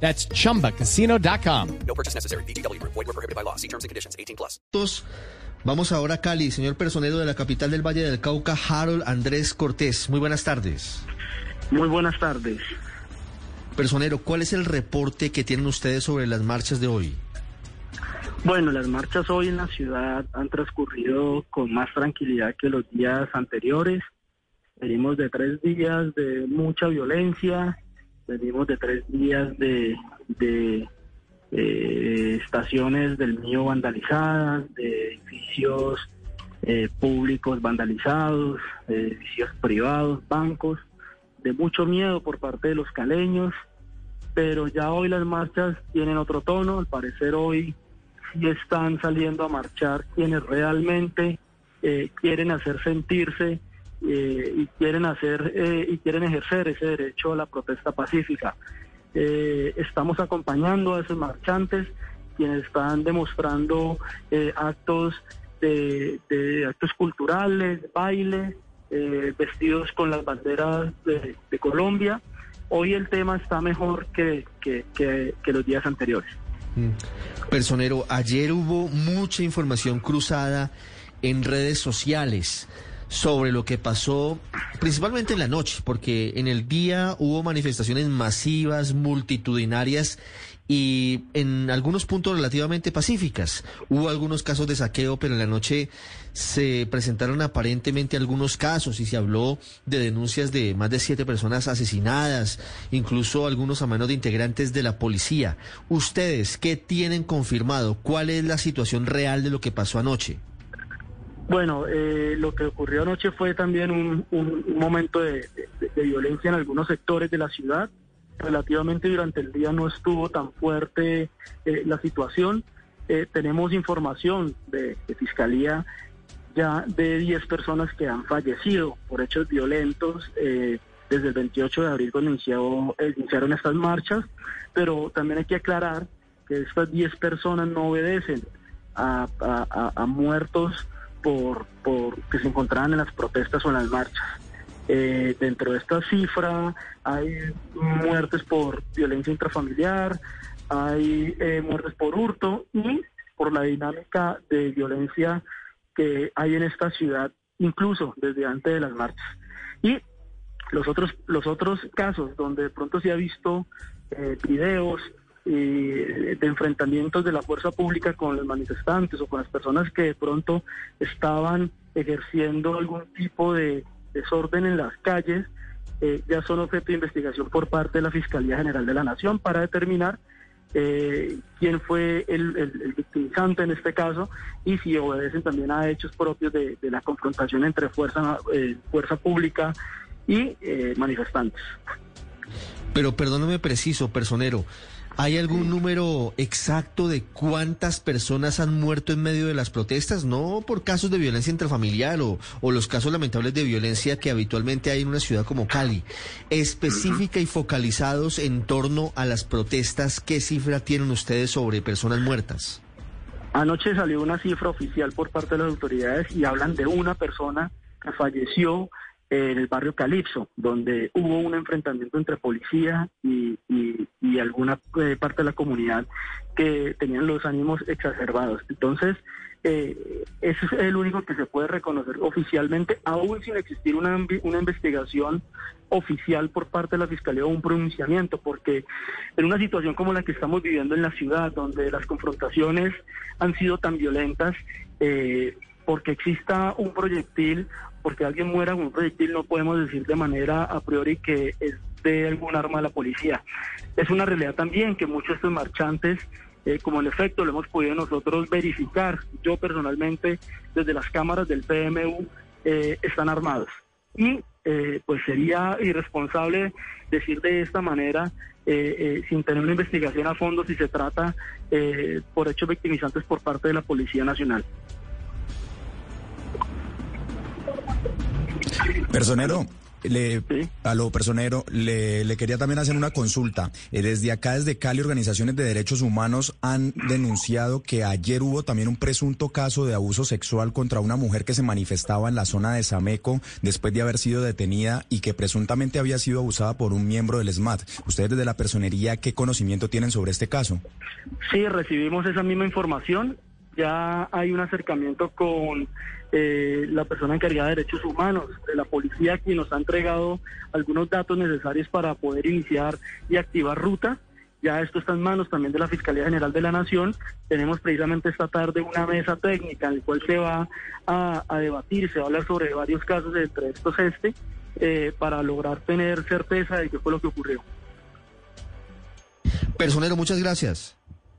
That's chumbacasino.com. No purchase necessary. BGW. Void were prohibited by law. See terms and conditions. 18 plus. Vamos ahora a Cali, señor personero de la capital del Valle del Cauca, Harold Andrés Cortés. Muy buenas tardes. Muy buenas tardes. Personero, ¿cuál es el reporte que tienen ustedes sobre las marchas de hoy? Bueno, las marchas hoy en la ciudad han transcurrido con más tranquilidad que los días anteriores. Venimos de tres días de mucha violencia, venimos de tres días de, estaciones del mío vandalizadas, de edificios eh, públicos vandalizados, de edificios privados, bancos, de mucho miedo por parte de los caleños, pero ya hoy las marchas tienen otro tono, al parecer hoy sí están saliendo a marchar quienes realmente eh, quieren hacer sentirse eh, y quieren hacer eh, y quieren ejercer ese derecho a la protesta pacífica. Eh, estamos acompañando a esos marchantes quienes están demostrando eh, actos de, de actos culturales, baile, eh, vestidos con las banderas de, de Colombia. Hoy el tema está mejor que, que, que, que los días anteriores. Personero, ayer hubo mucha información cruzada en redes sociales sobre lo que pasó principalmente en la noche, porque en el día hubo manifestaciones masivas, multitudinarias y en algunos puntos relativamente pacíficas. Hubo algunos casos de saqueo, pero en la noche se presentaron aparentemente algunos casos y se habló de denuncias de más de siete personas asesinadas, incluso algunos a manos de integrantes de la policía. ¿Ustedes qué tienen confirmado? ¿Cuál es la situación real de lo que pasó anoche? Bueno, eh, lo que ocurrió anoche fue también un, momento de, violencia en algunos sectores de la ciudad. Relativamente durante el día no estuvo tan fuerte eh, la situación. Eh, tenemos información de, Fiscalía ya de 10 personas que han fallecido por hechos violentos eh, desde el 28 de abril cuando eh, iniciaron estas marchas, pero también hay que aclarar que estas 10 personas no obedecen a muertos por, por que se encontraban en las protestas o en las marchas. Eh, dentro de esta cifra hay muertes por violencia intrafamiliar, hay eh, muertes por hurto y por la dinámica de violencia que hay en esta ciudad, incluso desde antes de las marchas. Y los otros, los otros casos donde de pronto se ha visto eh, videos eh, de enfrentamientos de la fuerza pública con los manifestantes o con las personas que de pronto estaban ejerciendo algún tipo de desorden en las calles, eh, ya son objeto de investigación por parte de la Fiscalía General de la Nación para determinar eh, quién fue el, el- victimizante en este caso y si obedecen también a hechos propios de, de la confrontación entre fuerza, eh, fuerza pública y eh, manifestantes. Pero perdóname preciso, personero. ¿Hay algún número exacto de cuántas personas han muerto en medio de las protestas? No por casos de violencia intrafamiliar o, o los casos lamentables de violencia que habitualmente hay en una ciudad como Cali. Específica y focalizados en torno a las protestas, ¿qué cifra tienen ustedes sobre personas muertas? Anoche salió una cifra oficial por parte de las autoridades y hablan de una persona que falleció en el barrio Calipso, donde hubo un enfrentamiento entre policía y, y- alguna eh, parte de la comunidad que tenían los ánimos exacerbados. Entonces, eh, ese es el único que se puede reconocer oficialmente, aún sin existir una, una investigación oficial por parte de la Fiscalía o un pronunciamiento, porque en una situación como la que estamos viviendo en la ciudad, donde las confrontaciones han sido tan violentas, eh, porque exista un proyectil, porque alguien muera con un proyectil, no podemos decir de manera a priori que es de algún arma de la policía. Es una realidad también que muchos de estos marchantes, eh, como en efecto lo hemos podido nosotros verificar, yo personalmente, desde las cámaras del PMU, eh, están armados. Y eh, pues sería irresponsable decir de esta manera, eh, eh, sin tener una investigación a fondo, si se trata eh, por hechos victimizantes por parte de la Policía Nacional. Personero, le, Sí. a lo personero, le, le quería también hacer una consulta. Eh, desde acá, desde Cali, organizaciones de derechos humanos han denunciado que ayer hubo también un presunto caso de abuso sexual contra una mujer que se manifestaba en la zona de Sameco después de haber sido detenida y que presuntamente había sido abusada por un miembro del SMAT. Ustedes desde la personería, ¿qué conocimiento tienen sobre este caso? Sí, recibimos esa misma información. Ya hay un acercamiento con eh, la persona encargada de derechos humanos de la policía, quien nos ha entregado algunos datos necesarios para poder iniciar y activar ruta. Ya esto está en manos también de la Fiscalía General de la Nación. Tenemos precisamente esta tarde una mesa técnica en la cual se va a, a debatir, se va a hablar sobre varios casos, entre estos este, eh, para lograr tener certeza de qué fue lo que ocurrió. Personero, muchas gracias.